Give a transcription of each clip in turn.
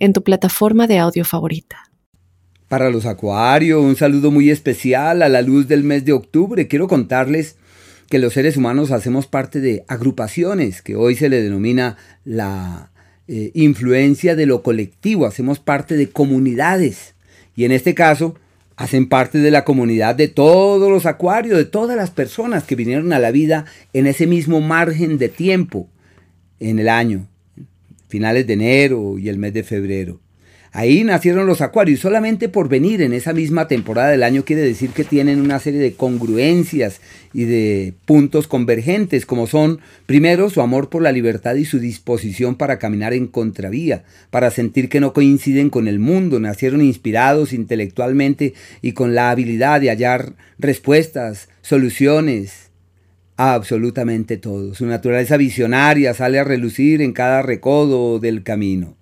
en tu plataforma de audio favorita. Para los acuarios, un saludo muy especial a la luz del mes de octubre. Quiero contarles que los seres humanos hacemos parte de agrupaciones, que hoy se le denomina la eh, influencia de lo colectivo, hacemos parte de comunidades. Y en este caso, hacen parte de la comunidad de todos los acuarios, de todas las personas que vinieron a la vida en ese mismo margen de tiempo en el año finales de enero y el mes de febrero. Ahí nacieron los acuarios. Solamente por venir en esa misma temporada del año quiere decir que tienen una serie de congruencias y de puntos convergentes, como son, primero, su amor por la libertad y su disposición para caminar en contravía, para sentir que no coinciden con el mundo. Nacieron inspirados intelectualmente y con la habilidad de hallar respuestas, soluciones, absolutamente todo. Su naturaleza visionaria sale a relucir en cada recodo del camino.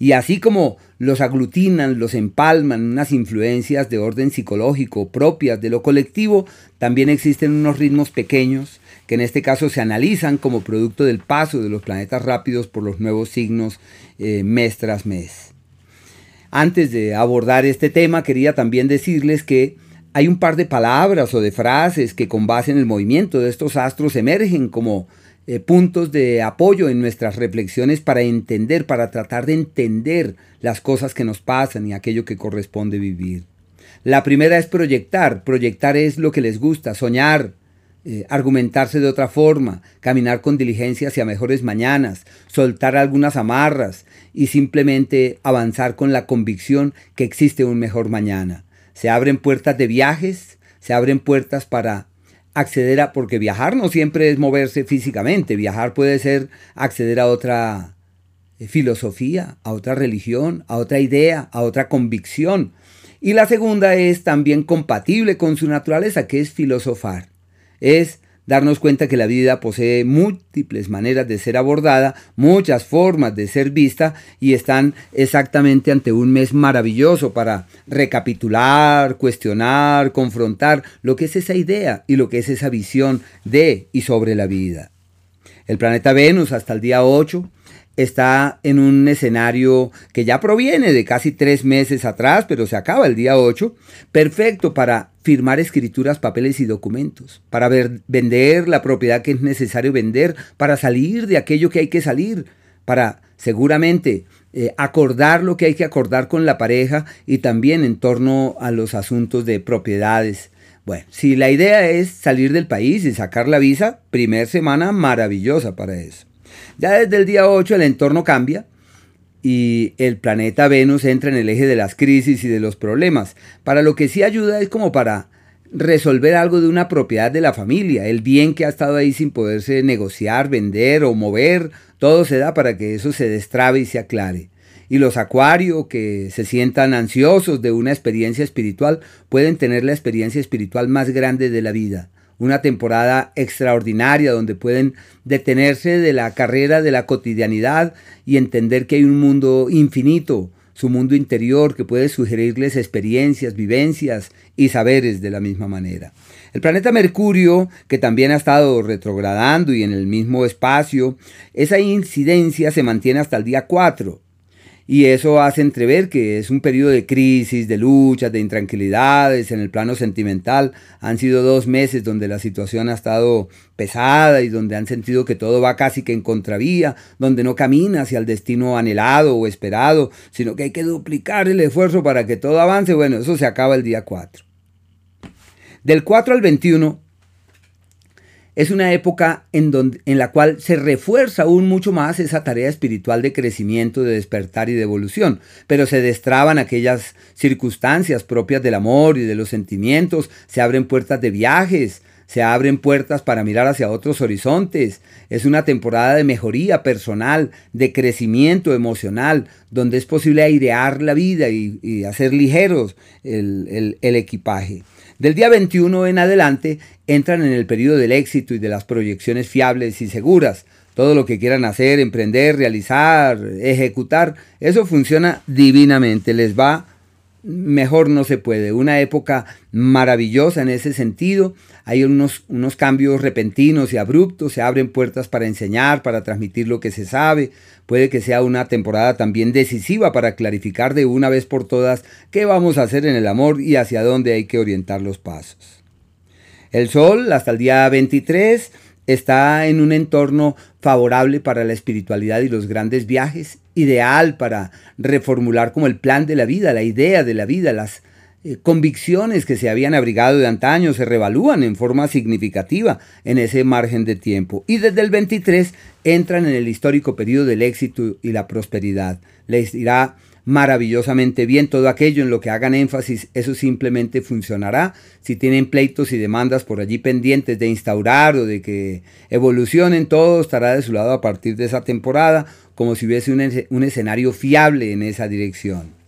Y así como los aglutinan, los empalman unas influencias de orden psicológico propias de lo colectivo, también existen unos ritmos pequeños que en este caso se analizan como producto del paso de los planetas rápidos por los nuevos signos eh, mes tras mes. Antes de abordar este tema, quería también decirles que hay un par de palabras o de frases que con base en el movimiento de estos astros emergen como eh, puntos de apoyo en nuestras reflexiones para entender, para tratar de entender las cosas que nos pasan y aquello que corresponde vivir. La primera es proyectar. Proyectar es lo que les gusta, soñar, eh, argumentarse de otra forma, caminar con diligencia hacia mejores mañanas, soltar algunas amarras y simplemente avanzar con la convicción que existe un mejor mañana se abren puertas de viajes, se abren puertas para acceder a, porque viajar no siempre es moverse físicamente, viajar puede ser acceder a otra eh, filosofía, a otra religión, a otra idea, a otra convicción. Y la segunda es también compatible con su naturaleza, que es filosofar. Es darnos cuenta que la vida posee múltiples maneras de ser abordada, muchas formas de ser vista y están exactamente ante un mes maravilloso para recapitular, cuestionar, confrontar lo que es esa idea y lo que es esa visión de y sobre la vida. El planeta Venus hasta el día 8 está en un escenario que ya proviene de casi tres meses atrás, pero se acaba el día 8, perfecto para firmar escrituras, papeles y documentos, para vender la propiedad que es necesario vender, para salir de aquello que hay que salir, para seguramente eh, acordar lo que hay que acordar con la pareja y también en torno a los asuntos de propiedades. Bueno, si la idea es salir del país y sacar la visa, primer semana maravillosa para eso. Ya desde el día 8 el entorno cambia y el planeta Venus entra en el eje de las crisis y de los problemas. Para lo que sí ayuda es como para resolver algo de una propiedad de la familia, el bien que ha estado ahí sin poderse negociar, vender o mover, todo se da para que eso se destrabe y se aclare. Y los acuarios que se sientan ansiosos de una experiencia espiritual pueden tener la experiencia espiritual más grande de la vida una temporada extraordinaria donde pueden detenerse de la carrera de la cotidianidad y entender que hay un mundo infinito, su mundo interior que puede sugerirles experiencias, vivencias y saberes de la misma manera. El planeta Mercurio, que también ha estado retrogradando y en el mismo espacio, esa incidencia se mantiene hasta el día 4 y eso hace entrever que es un periodo de crisis, de luchas, de intranquilidades en el plano sentimental. Han sido dos meses donde la situación ha estado pesada y donde han sentido que todo va casi que en contravía, donde no camina hacia el destino anhelado o esperado, sino que hay que duplicar el esfuerzo para que todo avance. Bueno, eso se acaba el día 4. Del 4 al 21 es una época en, donde, en la cual se refuerza aún mucho más esa tarea espiritual de crecimiento, de despertar y de evolución, pero se destraban aquellas circunstancias propias del amor y de los sentimientos, se abren puertas de viajes, se abren puertas para mirar hacia otros horizontes. Es una temporada de mejoría personal, de crecimiento emocional, donde es posible airear la vida y, hacer ligeros el, el equipaje. Del día 21 en adelante entran en el periodo del éxito y de las proyecciones fiables y seguras. Todo lo que quieran hacer, emprender, realizar, ejecutar, eso funciona divinamente, les va mejor no se puede. Una época maravillosa en ese sentido. Hay unos, unos, cambios repentinos y abruptos. Se abren puertas para enseñar, para transmitir lo que se sabe. Puede que sea una temporada también decisiva para clarificar de una vez por todas qué vamos a hacer en el amor y hacia dónde hay que orientar los pasos. El sol hasta el día 23 está en un entorno favorable para la espiritualidad y los grandes viajes, ideal para reformular como el plan de la vida, la idea de la vida, las eh, convicciones que se habían abrigado de antaño se revalúan en forma significativa en ese margen de tiempo. Y desde el 23 entran en el histórico periodo del éxito y la prosperidad. Les irá maravillosamente bien. Todo aquello en lo que hagan énfasis, eso simplemente funcionará. Si tienen pleitos y demandas por allí pendientes de instaurar o de que evolucionen, todo estará de su lado a partir de esa temporada, como si hubiese un, un escenario fiable en esa dirección.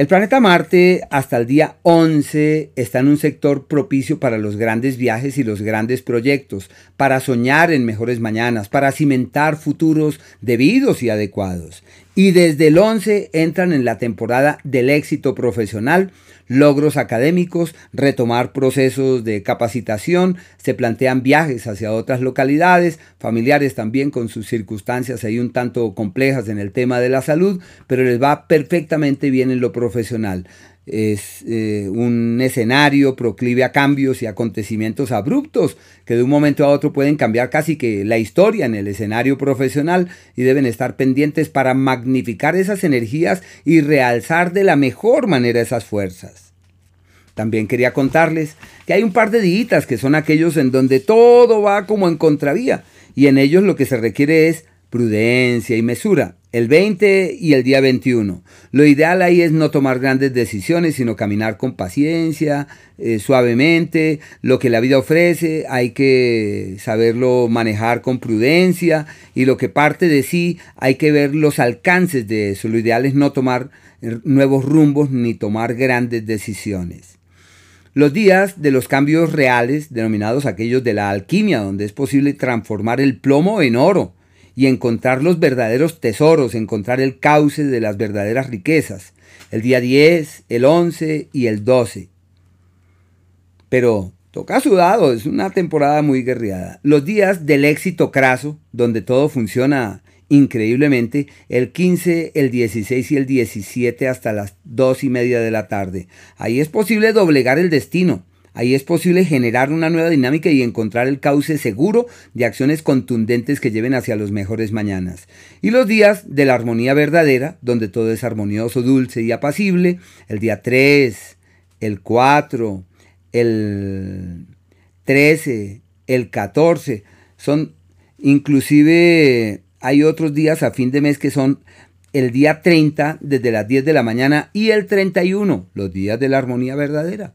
El planeta Marte hasta el día 11 está en un sector propicio para los grandes viajes y los grandes proyectos, para soñar en mejores mañanas, para cimentar futuros debidos y adecuados. Y desde el 11 entran en la temporada del éxito profesional, logros académicos, retomar procesos de capacitación, se plantean viajes hacia otras localidades, familiares también con sus circunstancias ahí un tanto complejas en el tema de la salud, pero les va perfectamente bien en lo profesional. Es eh, un escenario proclive a cambios y acontecimientos abruptos que de un momento a otro pueden cambiar casi que la historia en el escenario profesional y deben estar pendientes para magnificar esas energías y realzar de la mejor manera esas fuerzas. También quería contarles que hay un par de días que son aquellos en donde todo va como en contravía y en ellos lo que se requiere es prudencia y mesura. El 20 y el día 21. Lo ideal ahí es no tomar grandes decisiones, sino caminar con paciencia, eh, suavemente. Lo que la vida ofrece hay que saberlo manejar con prudencia y lo que parte de sí hay que ver los alcances de eso. Lo ideal es no tomar eh, nuevos rumbos ni tomar grandes decisiones. Los días de los cambios reales, denominados aquellos de la alquimia, donde es posible transformar el plomo en oro y encontrar los verdaderos tesoros, encontrar el cauce de las verdaderas riquezas. El día 10, el 11 y el 12. Pero toca sudado, es una temporada muy guerreada. Los días del éxito craso, donde todo funciona increíblemente, el 15, el 16 y el 17 hasta las 2 y media de la tarde. Ahí es posible doblegar el destino, Ahí es posible generar una nueva dinámica y encontrar el cauce seguro de acciones contundentes que lleven hacia los mejores mañanas. Y los días de la armonía verdadera, donde todo es armonioso, dulce y apacible, el día 3, el 4, el 13, el 14, son inclusive hay otros días a fin de mes que son el día 30 desde las 10 de la mañana y el 31, los días de la armonía verdadera.